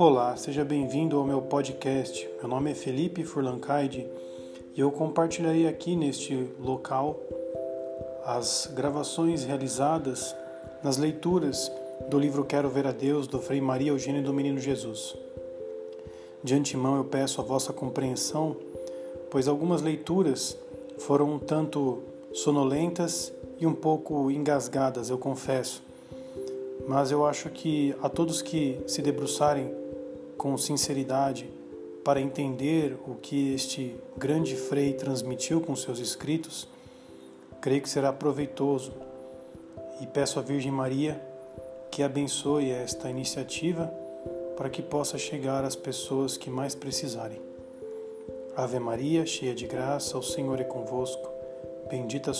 Olá, seja bem-vindo ao meu podcast. Meu nome é Felipe Furlancaide e eu compartilharei aqui neste local as gravações realizadas nas leituras do livro Quero Ver a Deus do Frei Maria Eugênio do Menino Jesus. De antemão eu peço a vossa compreensão, pois algumas leituras foram um tanto sonolentas e um pouco engasgadas, eu confesso. Mas eu acho que a todos que se debruçarem com sinceridade para entender o que este grande frei transmitiu com seus escritos, creio que será proveitoso. E peço à Virgem Maria que abençoe esta iniciativa para que possa chegar às pessoas que mais precisarem. Ave Maria, cheia de graça, o Senhor é convosco. Bendita